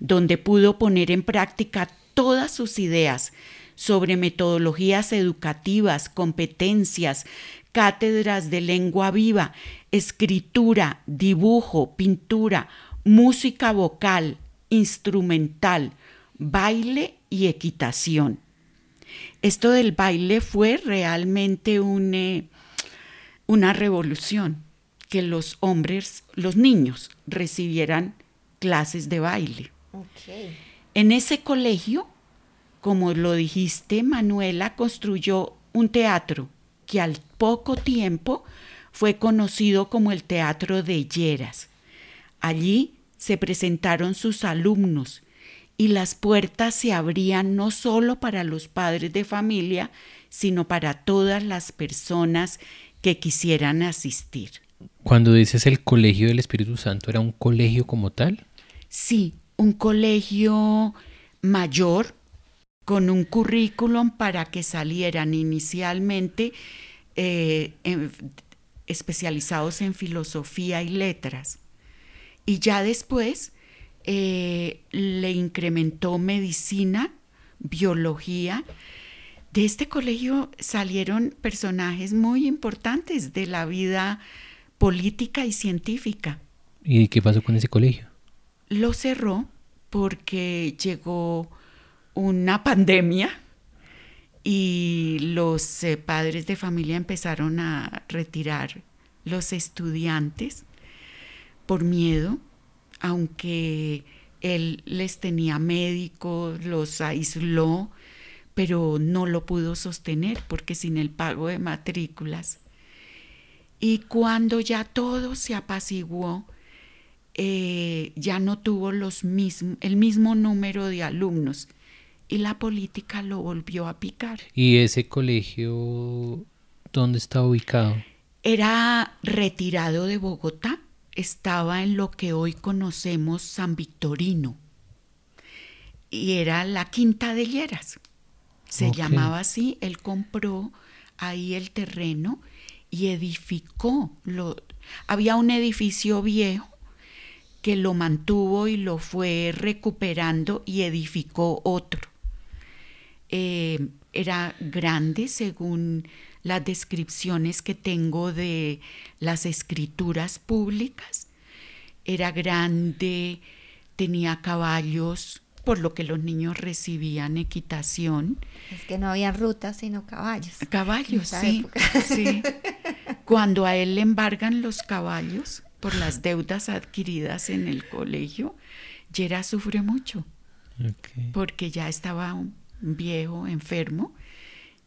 donde pudo poner en práctica todas sus ideas sobre metodologías educativas, competencias, cátedras de lengua viva, escritura, dibujo, pintura, música vocal, instrumental, baile y equitación. Esto del baile fue realmente eh, una revolución, que los hombres, los niños, recibieran clases de baile. En ese colegio, como lo dijiste, Manuela construyó un teatro que al poco tiempo fue conocido como el Teatro de Lleras. Allí se presentaron sus alumnos y las puertas se abrían no solo para los padres de familia, sino para todas las personas que quisieran asistir. Cuando dices el Colegio del Espíritu Santo, ¿era un colegio como tal? Sí, un colegio mayor con un currículum para que salieran inicialmente eh, especializados en filosofía y letras. Y ya después eh, le incrementó medicina, biología. De este colegio salieron personajes muy importantes de la vida política y científica. ¿Y qué pasó con ese colegio? Lo cerró porque llegó una pandemia y los eh, padres de familia empezaron a retirar los estudiantes por miedo aunque él les tenía médicos, los aisló, pero no lo pudo sostener porque sin el pago de matrículas. Y cuando ya todo se apaciguó, eh, ya no tuvo los el mismo número de alumnos y la política lo volvió a picar. ¿Y ese colegio dónde está ubicado? Era retirado de Bogotá estaba en lo que hoy conocemos San Victorino y era la Quinta de Lleras. Se llamaba así, él compró ahí el terreno y edificó. Lo, había un edificio viejo que lo mantuvo y lo fue recuperando y edificó otro. Eh, era grande según las descripciones que tengo de las escrituras públicas. Era grande, tenía caballos, por lo que los niños recibían equitación. Es que no había rutas, sino caballos. Caballos, sí, sí. Cuando a él le embargan los caballos por las deudas adquiridas en el colegio, Yera sufre mucho, porque ya estaba viejo, enfermo,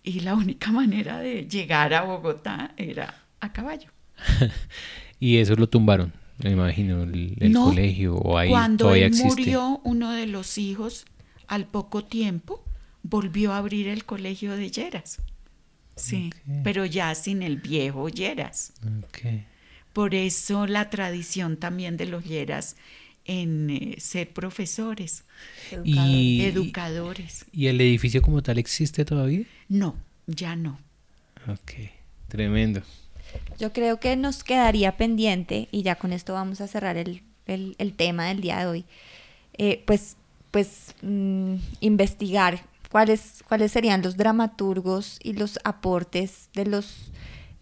y la única manera de llegar a Bogotá era a caballo. y eso lo tumbaron, me imagino, el, colegio o ahí cuando todavía murió uno de los hijos, al poco tiempo volvió a abrir el colegio de Lleras. Sí, pero ya sin el viejo Lleras. Por eso la tradición también de los Lleras en eh, ser profesores, y, educadores. ¿Y el edificio como tal existe todavía? No, ya no. Ok, tremendo. Yo creo que nos quedaría pendiente, y ya con esto vamos a cerrar el, tema del día de hoy, eh, pues, pues mm, investigar cuáles, cuáles serían los dramaturgos y los aportes de los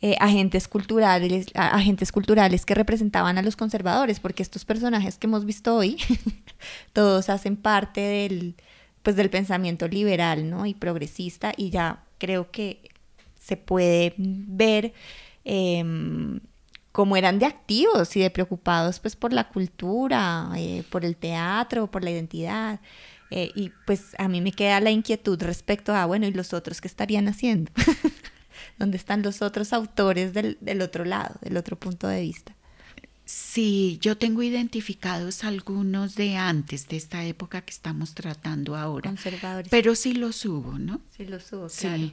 eh, agentes culturales, agentes culturales que representaban a los conservadores, porque estos personajes que hemos visto hoy, todos hacen parte del, pues, del pensamiento liberal ¿no? y progresista, y ya creo que se puede ver eh, cómo eran de activos y de preocupados pues por la cultura, eh, por el teatro, por la identidad. Eh, y pues a mí me queda la inquietud respecto a, bueno, ¿y los otros qué estarían haciendo? ¿Dónde están los otros autores del, del otro lado, del otro punto de vista? Sí, yo tengo identificados algunos de antes, de esta época que estamos tratando ahora. Conservadores. Pero sí los hubo, ¿no? Sí los hubo, claro.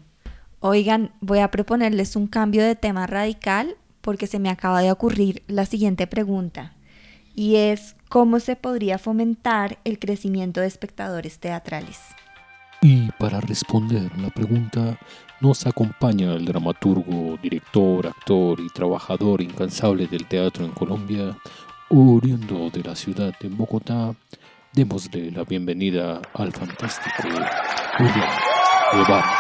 Oigan, voy a proponerles un cambio de tema radical porque se me acaba de ocurrir la siguiente pregunta y es cómo se podría fomentar el crecimiento de espectadores teatrales. Y para responder la pregunta nos acompaña el dramaturgo, director, actor y trabajador incansable del teatro en Colombia, oriundo de la ciudad de Bogotá. Démosle la bienvenida al fantástico William Guevara.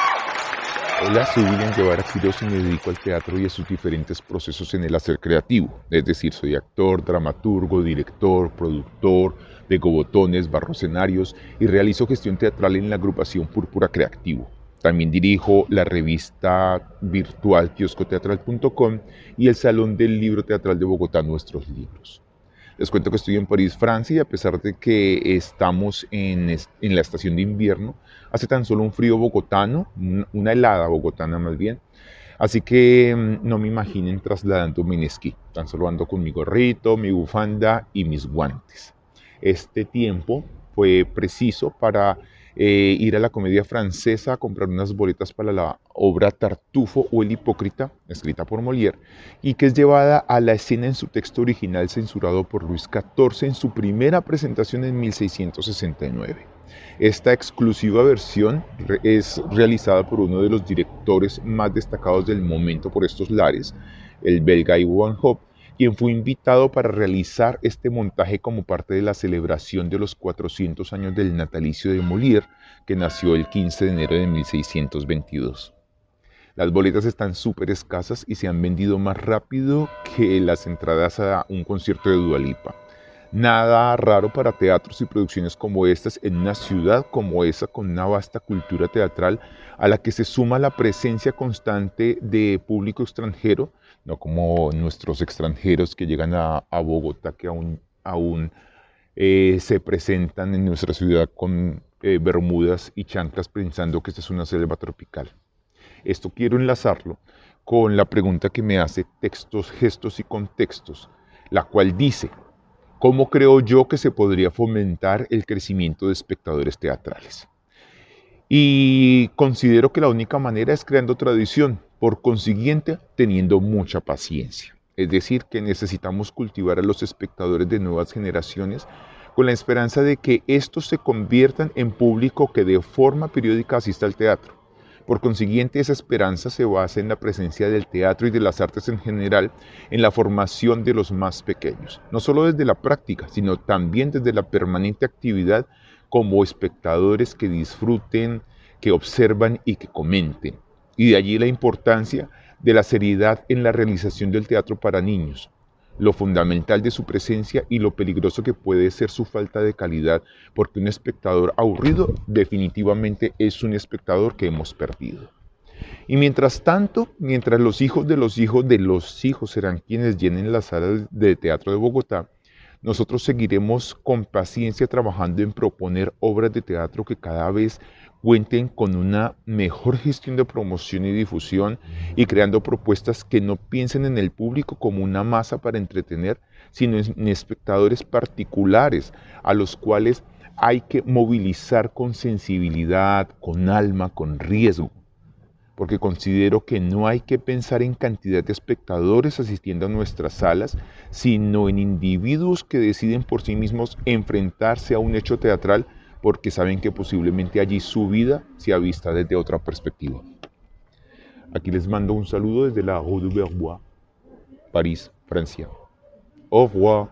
Hola, soy William Guevara Quiroz y me dedico al teatro y a sus diferentes procesos en el hacer creativo. Es decir, soy actor, dramaturgo, director, productor de gobotones, barrocenarios y realizo gestión teatral en la agrupación Púrpura Creativo. También dirijo la revista virtual kioscoteatral.com y el Salón del Libro Teatral de Bogotá, Nuestros Libros. Les cuento que estoy en París, Francia, y a pesar de que estamos en, la estación de invierno, hace tan solo un frío bogotano, una helada bogotana más bien. Así que mm, no me imaginen trasladándome en esquí, tan solo ando con mi gorrito, mi bufanda y mis guantes. Este tiempo fue preciso para eh, ir a la comedia francesa a comprar unas boletas para la obra Tartufo o El Hipócrita, escrita por Molière, y que es llevada a la escena en su texto original censurado por Luis XIV en su primera presentación en 1669. Esta exclusiva versión es realizada por uno de los directores más destacados del momento por estos lares, el belga Ivo Van Hop, quien fue invitado para realizar este montaje como parte de la celebración de los 400 años del natalicio de Molière, que nació el 15 de enero de 1622. Las boletas están súper escasas y se han vendido más rápido que las entradas a un concierto de Dualipa. Nada raro para teatros y producciones como estas en una ciudad como esa con una vasta cultura teatral a la que se suma la presencia constante de público extranjero no como nuestros extranjeros que llegan a, Bogotá, que aún, aún eh, se presentan en nuestra ciudad con eh, bermudas y chanclas pensando que esta es una selva tropical. Esto quiero enlazarlo con la pregunta que me hace Textos, Gestos y Contextos, la cual dice, ¿cómo creo yo que se podría fomentar el crecimiento de espectadores teatrales? Y considero que la única manera es creando tradición, por consiguiente teniendo mucha paciencia. Es decir, que necesitamos cultivar a los espectadores de nuevas generaciones con la esperanza de que estos se conviertan en público que de forma periódica asista al teatro. Por consiguiente, esa esperanza se basa en la presencia del teatro y de las artes en general en la formación de los más pequeños, no solo desde la práctica, sino también desde la permanente actividad como espectadores que disfruten, que observan y que comenten. Y de allí la importancia de la seriedad en la realización del teatro para niños. Lo fundamental de su presencia y lo peligroso que puede ser su falta de calidad, porque un espectador aburrido definitivamente es un espectador que hemos perdido. Y mientras tanto, mientras los hijos de los hijos de los hijos serán quienes llenen las salas de teatro de Bogotá, nosotros seguiremos con paciencia trabajando en proponer obras de teatro que cada vez cuenten con una mejor gestión de promoción y difusión y creando propuestas que no piensen en el público como una masa para entretener, sino en espectadores particulares a los cuales hay que movilizar con sensibilidad, con alma, con riesgo. Porque considero que no hay que pensar en cantidad de espectadores asistiendo a nuestras salas, sino en individuos que deciden por sí mismos enfrentarse a un hecho teatral porque saben que posiblemente allí su vida se ha vista desde otra perspectiva. Aquí les mando un saludo desde la Rue de Verbois, París, Francia. Au revoir.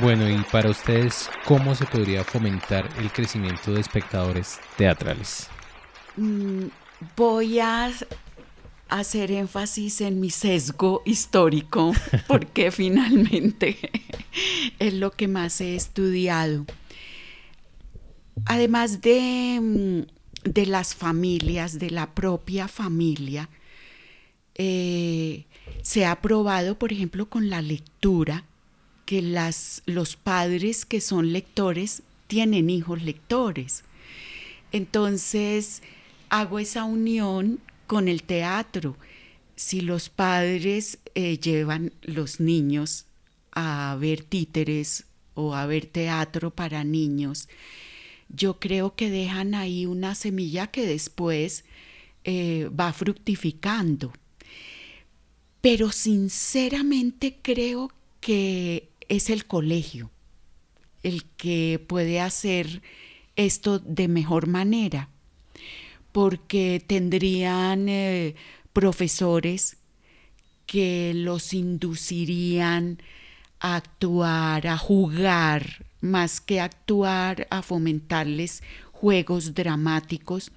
Bueno, y para ustedes, ¿cómo se podría fomentar el crecimiento de espectadores teatrales? Mm, voy a hacer énfasis en mi sesgo histórico, porque finalmente es lo que más he estudiado. Además de, mm, de las familias, de la propia familia, eh, se ha probado, por ejemplo, con la lectura, que las, los padres que son lectores tienen hijos lectores. Entonces, hago esa unión con el teatro. Si los padres eh, llevan los niños a ver títeres o a ver teatro para niños, yo creo que dejan ahí una semilla que después eh, va fructificando. Pero sinceramente creo que es el colegio el que puede hacer esto de mejor manera porque tendrían eh, profesores que los inducirían a actuar, a jugar, más que actuar, a fomentarles juegos dramáticos.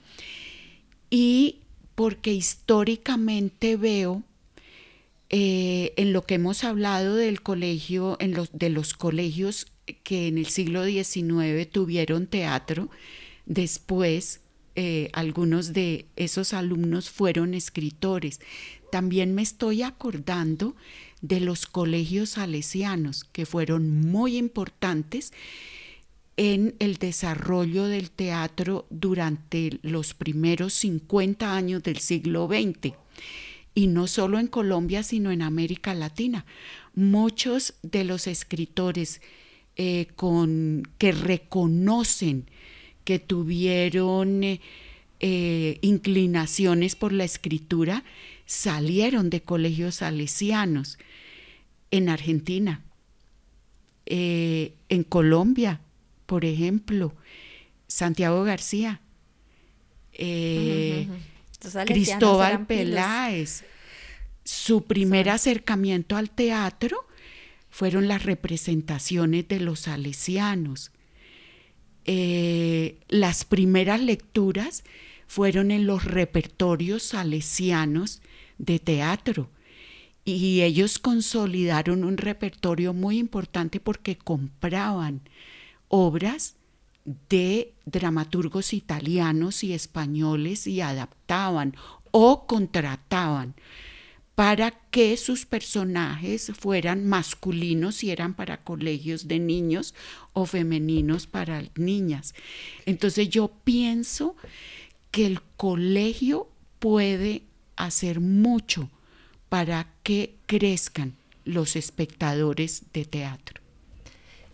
Y porque históricamente veo eh, en lo que hemos hablado del colegio, en los, de los colegios que en el siglo XIX tuvieron teatro, después eh, algunos de esos alumnos fueron escritores. También me estoy acordando de los colegios salesianos, que fueron muy importantes en el desarrollo del teatro durante los primeros 50 años del siglo XX. Y no solo en Colombia, sino en América Latina. Muchos de los escritores eh, con, que reconocen que tuvieron eh, eh, inclinaciones por la escritura salieron de colegios salesianos en Argentina, eh, en Colombia, por ejemplo, Santiago García, Cristóbal Peláez. Su primer acercamiento al teatro fueron las representaciones de los salesianos. Eh, las primeras lecturas fueron en los repertorios salesianos de teatro. Y ellos consolidaron un repertorio muy importante porque compraban obras de dramaturgos italianos y españoles y adaptaban o contrataban para que sus personajes fueran masculinos si eran para colegios de niños o femeninos para niñas. Entonces yo pienso que el colegio puede hacer mucho para que crezcan los espectadores de teatro.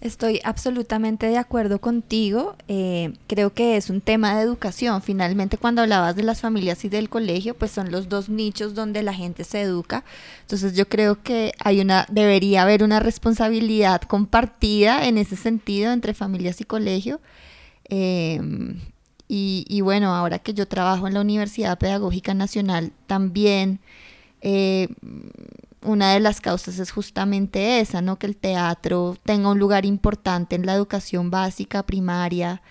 Estoy absolutamente de acuerdo contigo. Eh, creo que es un tema de educación. Finalmente, cuando hablabas de las familias y del colegio, pues son los dos nichos donde la gente se educa. Entonces, yo creo que hay una, debería haber una responsabilidad compartida en ese sentido entre familias y colegio. Em, y, y, bueno, ahora que yo trabajo en la Universidad Pedagógica Nacional, también eh, una de las causas es justamente esa, ¿no? Que el teatro tenga un lugar importante en la educación básica, primaria,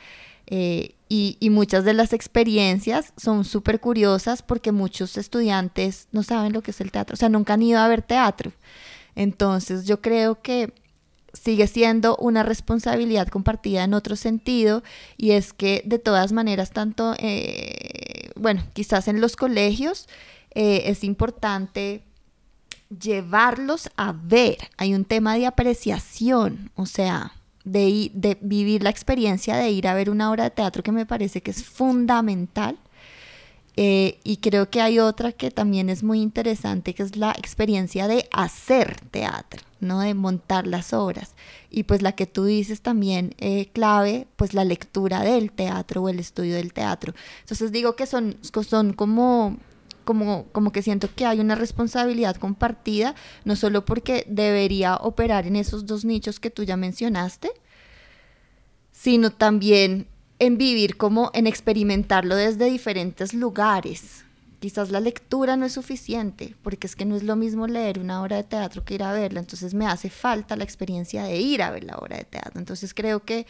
Eh, y, muchas de las experiencias son súper curiosas porque muchos estudiantes no saben lo que es el teatro, o sea, nunca han ido a ver teatro. Entonces yo creo que sigue siendo una responsabilidad compartida en otro sentido y es que de todas maneras, tanto, eh, bueno, quizás en los colegios eh, es importante llevarlos a ver. Hay un tema de apreciación, o sea, de, de, vivir la experiencia de ir a ver una obra de teatro que me parece que es fundamental. Eh, y creo que hay otra que también es muy interesante, que es la experiencia de hacer teatro, ¿no? De montar las obras. Y pues la que tú dices también eh, clave, pues la lectura del teatro o el estudio del teatro. Entonces digo que son, son como como, como, que siento que hay una responsabilidad compartida, no solo porque debería operar en esos dos nichos que tú ya mencionaste, sino también en vivir como en experimentarlo desde diferentes lugares. Quizás la lectura no es suficiente, porque es que no es lo mismo leer una obra de teatro que ir a verla, entonces me hace falta la experiencia de ir a ver la obra de teatro. Entonces creo que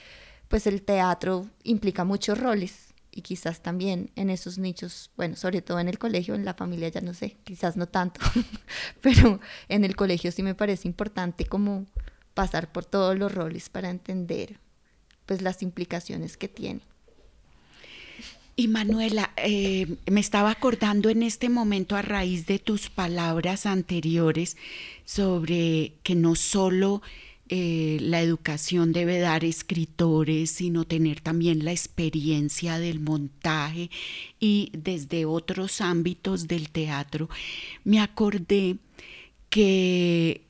pues el teatro implica muchos roles y quizás también en esos nichos, bueno, sobre todo en el colegio, en la familia ya no sé, quizás no tanto, pero en el colegio sí me parece importante como pasar por todos los roles para entender pues las implicaciones que tiene. Y Manuela, eh, me estaba acordando en este momento a raíz de tus palabras anteriores sobre que no solo eh, la educación debe dar escritores, sino tener también la experiencia del montaje y desde otros ámbitos del teatro. Me acordé que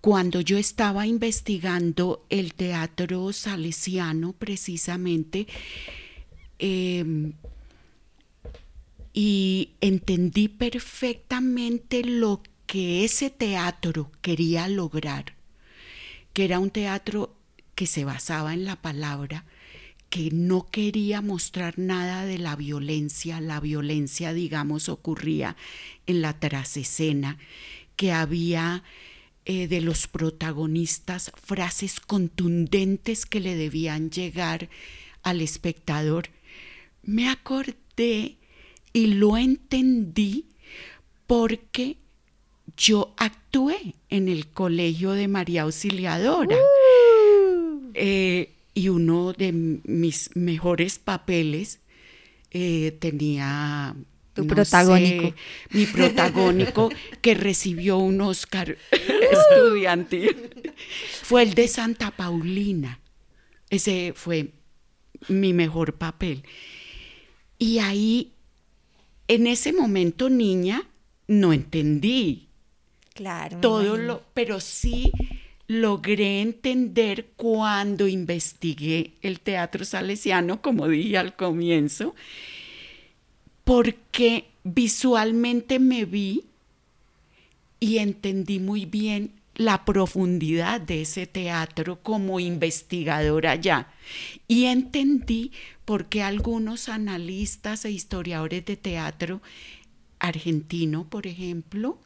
cuando yo estaba investigando el teatro salesiano precisamente, em, y entendí perfectamente lo que ese teatro quería lograr que era un teatro que se basaba en la palabra, que no quería mostrar nada de la violencia, la violencia, digamos, ocurría en la trasescena, que había eh, de los protagonistas frases contundentes que le debían llegar al espectador. Me acordé y lo entendí porque yo actué en el colegio de María Auxiliadora. Uh. Eh, y uno de mis mejores papeles eh, tenía tu protagónico. mi protagónico que recibió un Oscar estudiantil. Fue el de Santa Paulina. Ese fue mi mejor papel. Y ahí, en ese momento, niña, no entendí Claro. Todo lo, pero sí logré entender cuando investigué el teatro salesiano, como dije al comienzo, porque visualmente me vi y entendí muy bien la profundidad de ese teatro como investigadora ya. Y entendí por qué algunos analistas e historiadores de teatro argentino, por ejemplo,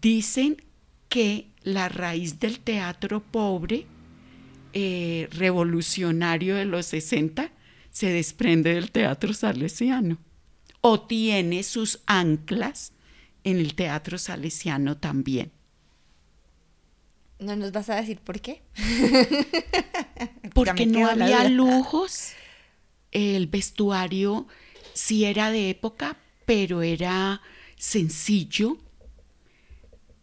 Dicen que la raíz del teatro pobre eh, revolucionario de los 60 se desprende del teatro salesiano o tiene sus anclas en el teatro salesiano también. ¿No nos vas a decir por qué? Porque no había lujos. El vestuario sí era de época, pero era sencillo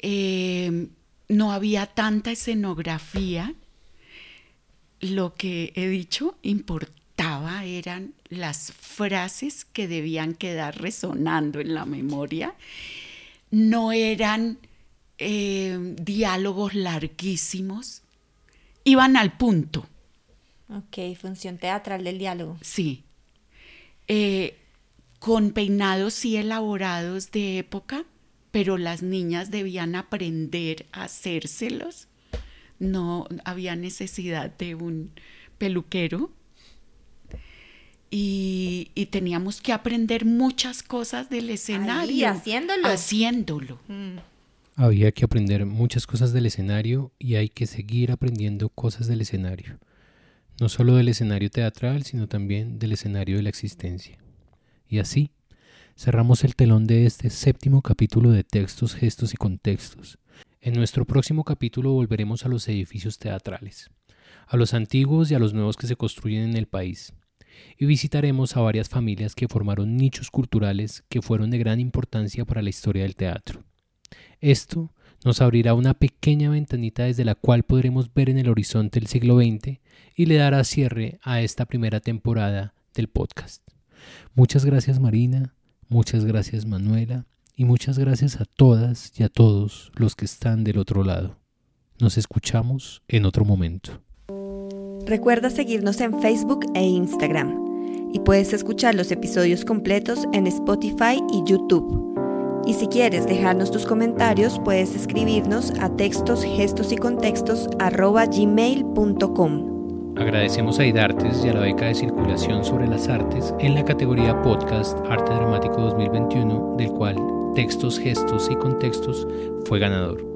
Em, no había tanta escenografía. Lo que he dicho importaba eran las frases que debían quedar resonando en la memoria. No eran em, diálogos larguísimos, iban al punto. Ok, función teatral del diálogo. Sí. Eh, con peinados sí elaborados de época, pero las niñas debían aprender a hacérselos. No había necesidad de un peluquero. Y, teníamos que aprender muchas cosas del escenario. Y haciéndolo. Haciéndolo. Mm. Había que aprender muchas cosas del escenario y hay que seguir aprendiendo cosas del escenario. no solo del escenario teatral, sino también del escenario de la existencia. Y así, cerramos el telón de este séptimo capítulo de textos, gestos y contextos. En nuestro próximo capítulo volveremos a los edificios teatrales, a los antiguos y a los nuevos que se construyen en el país, y visitaremos a varias familias que formaron nichos culturales que fueron de gran importancia para la historia del teatro. Esto nos abrirá una pequeña ventanita desde la cual podremos ver en el horizonte el siglo XX y le dará cierre a esta primera temporada del podcast. Muchas gracias Marina, muchas gracias Manuela y muchas gracias a todas y a todos los que están del otro lado. Nos escuchamos en otro momento. Recuerda seguirnos en Facebook e Instagram y puedes escuchar los episodios completos en Spotify y YouTube. Y si quieres dejarnos tus comentarios, puedes escribirnos a textos, gestos y contextos gmail.com. Agradecemos a IDARTES y a la beca de circulación sobre las artes en la categoría Podcast Arte Dramático 2021, del cual Textos, Gestos y Contextos fue ganador.